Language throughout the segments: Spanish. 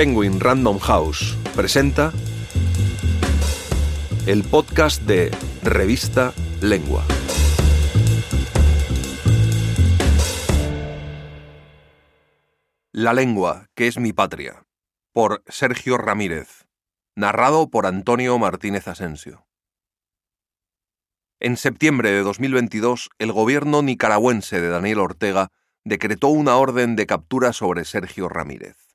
Penguin Random House presenta el podcast de Revista Lengua. La lengua, que es mi patria, por Sergio Ramírez, narrado por Antonio Martínez Asensio. En septiembre de 2022, el gobierno nicaragüense de Daniel Ortega decretó una orden de captura sobre Sergio Ramírez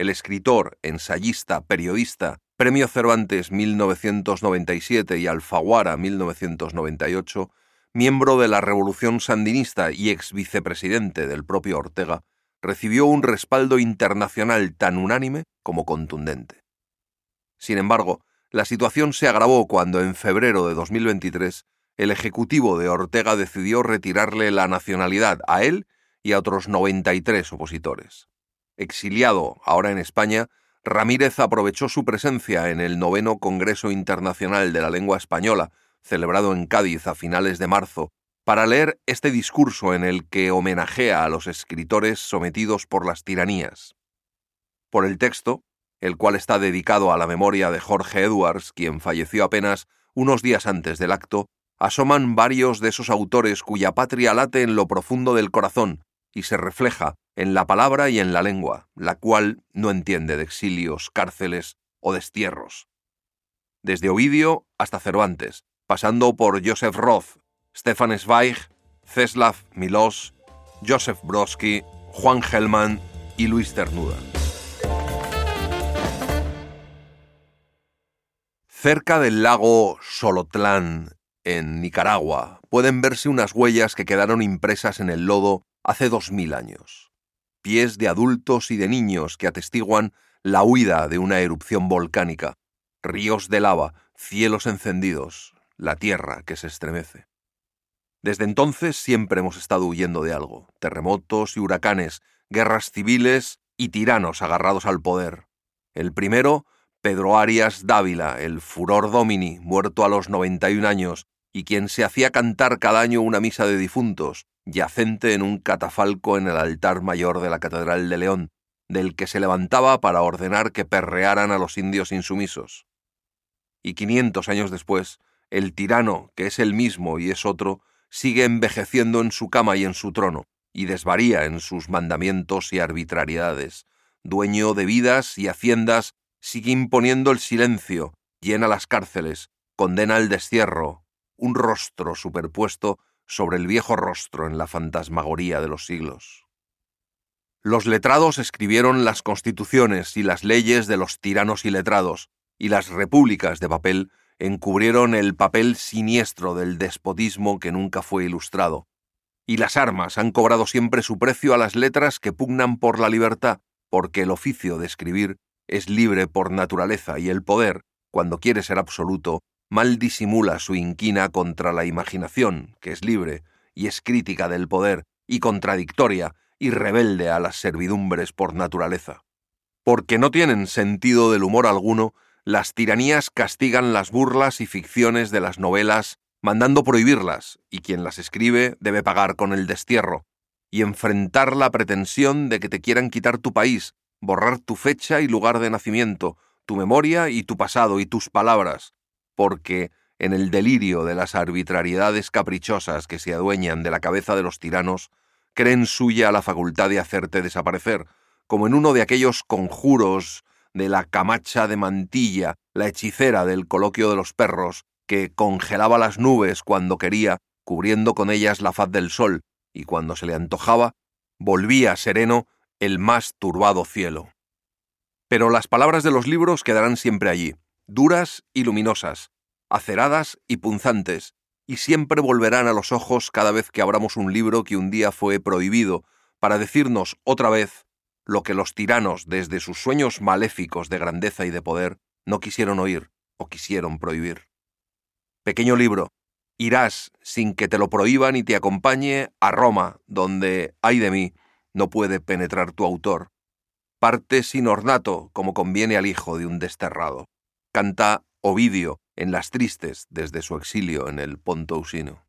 el escritor, ensayista, periodista, Premio Cervantes 1997 y Alfaguara 1998, miembro de la Revolución Sandinista y ex vicepresidente del propio Ortega, recibió un respaldo internacional tan unánime como contundente. Sin embargo, la situación se agravó cuando en febrero de 2023 el Ejecutivo de Ortega decidió retirarle la nacionalidad a él y a otros 93 opositores. Exiliado ahora en España, Ramírez aprovechó su presencia en el noveno Congreso Internacional de la Lengua Española, celebrado en Cádiz a finales de marzo, para leer este discurso en el que homenajea a los escritores sometidos por las tiranías. Por el texto, el cual está dedicado a la memoria de Jorge Edwards, quien falleció apenas unos días antes del acto, asoman varios de esos autores cuya patria late en lo profundo del corazón y se refleja en la palabra y en la lengua, la cual no entiende de exilios, cárceles o destierros. Desde Ovidio hasta Cervantes, pasando por Joseph Roth, Stefan Zweig, Czeslaw Milos, Joseph Brodsky, Juan Gelman y Luis Ternuda. Cerca del lago Solotlán, en Nicaragua, pueden verse unas huellas que quedaron impresas en el lodo hace dos mil años. Pies de adultos y de niños que atestiguan la huida de una erupción volcánica, ríos de lava, cielos encendidos, la tierra que se estremece. Desde entonces siempre hemos estado huyendo de algo, terremotos y huracanes, guerras civiles y tiranos agarrados al poder. El primero, Pedro Arias Dávila, el furor domini, muerto a los 91 años, y quien se hacía cantar cada año una misa de difuntos, yacente en un catafalco en el altar mayor de la Catedral de León, del que se levantaba para ordenar que perrearan a los indios insumisos. Y quinientos años después, el tirano, que es el mismo y es otro, sigue envejeciendo en su cama y en su trono, y desvaría en sus mandamientos y arbitrariedades. Dueño de vidas y haciendas, sigue imponiendo el silencio, llena las cárceles, condena el destierro, un rostro superpuesto sobre el viejo rostro en la fantasmagoría de los siglos. Los letrados escribieron las constituciones y las leyes de los tiranos y letrados, y las repúblicas de papel encubrieron el papel siniestro del despotismo que nunca fue ilustrado. Y las armas han cobrado siempre su precio a las letras que pugnan por la libertad, porque el oficio de escribir es libre por naturaleza y el poder, cuando quiere ser absoluto, mal disimula su inquina contra la imaginación, que es libre y es crítica del poder, y contradictoria y rebelde a las servidumbres por naturaleza. Porque no tienen sentido del humor alguno, las tiranías castigan las burlas y ficciones de las novelas, mandando prohibirlas, y quien las escribe debe pagar con el destierro, y enfrentar la pretensión de que te quieran quitar tu país, borrar tu fecha y lugar de nacimiento, tu memoria y tu pasado y tus palabras, porque, en el delirio de las arbitrariedades caprichosas que se adueñan de la cabeza de los tiranos, creen suya la facultad de hacerte desaparecer, como en uno de aquellos conjuros de la camacha de mantilla, la hechicera del coloquio de los perros, que congelaba las nubes cuando quería, cubriendo con ellas la faz del sol, y cuando se le antojaba, volvía sereno el más turbado cielo. Pero las palabras de los libros quedarán siempre allí, duras y luminosas, aceradas y punzantes, y siempre volverán a los ojos cada vez que abramos un libro que un día fue prohibido, para decirnos otra vez lo que los tiranos, desde sus sueños maléficos de grandeza y de poder, no quisieron oír o quisieron prohibir. Pequeño libro, irás sin que te lo prohíban y te acompañe a Roma, donde, ay de mí, no puede penetrar tu autor. Parte sin ornato, como conviene al hijo de un desterrado canta Ovidio en Las Tristes desde su exilio en el Ponto Usino.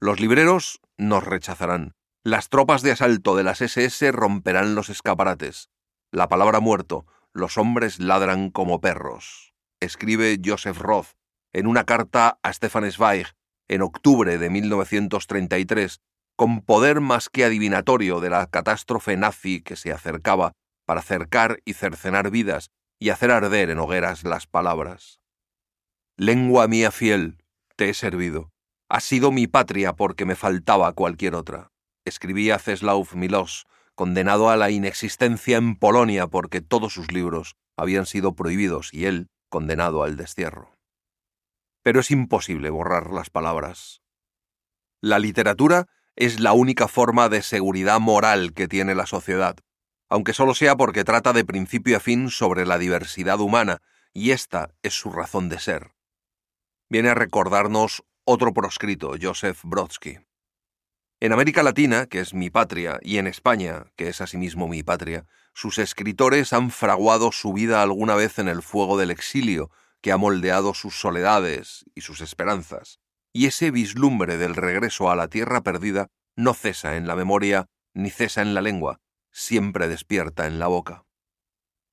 Los libreros nos rechazarán. Las tropas de asalto de las SS romperán los escaparates. La palabra muerto, los hombres ladran como perros, escribe Joseph Roth en una carta a Stefan Zweig en octubre de 1933, con poder más que adivinatorio de la catástrofe nazi que se acercaba para cercar y cercenar vidas y hacer arder en hogueras las palabras. Lengua mía fiel, te he servido. Has sido mi patria porque me faltaba cualquier otra. Escribía Ceslaw Milos, condenado a la inexistencia en Polonia porque todos sus libros habían sido prohibidos y él condenado al destierro. Pero es imposible borrar las palabras. La literatura es la única forma de seguridad moral que tiene la sociedad, aunque solo sea porque trata de principio a fin sobre la diversidad humana, y esta es su razón de ser. Viene a recordarnos otro proscrito, Joseph Brodsky. En América Latina, que es mi patria, y en España, que es asimismo mi patria, sus escritores han fraguado su vida alguna vez en el fuego del exilio, que ha moldeado sus soledades y sus esperanzas, y ese vislumbre del regreso a la tierra perdida no cesa en la memoria ni cesa en la lengua, siempre despierta en la boca.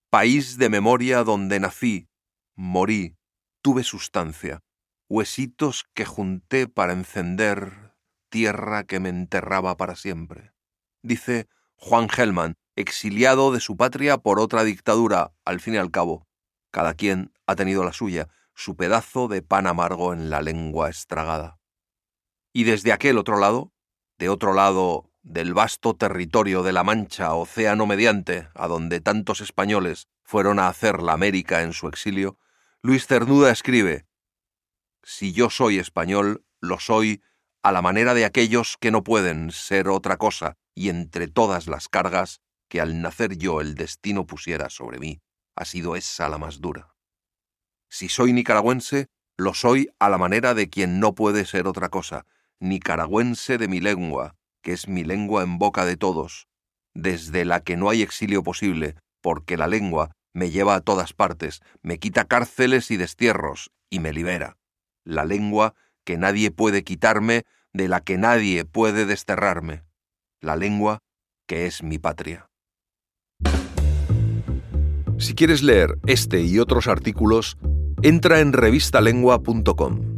País de memoria donde nací, morí, tuve sustancia, huesitos que junté para encender, tierra que me enterraba para siempre. Dice Juan Gelman, exiliado de su patria por otra dictadura, al fin y al cabo. Cada quien ha tenido la suya, su pedazo de pan amargo en la lengua estragada. Y desde aquel otro lado, de otro lado del vasto territorio de la Mancha, océano mediante, a donde tantos españoles fueron a hacer la América en su exilio, Luis Cernuda escribe Si yo soy español, lo soy a la manera de aquellos que no pueden ser otra cosa, y entre todas las cargas que al nacer yo el destino pusiera sobre mí, ha sido esa la más dura. Si soy nicaragüense, lo soy a la manera de quien no puede ser otra cosa, nicaragüense de mi lengua, que es mi lengua en boca de todos, desde la que no hay exilio posible, porque la lengua me lleva a todas partes, me quita cárceles y destierros, y me libera. La lengua que nadie puede quitarme, de la que nadie puede desterrarme. La lengua que es mi patria. Si quieres leer este y otros artículos, entra en revistalengua.com.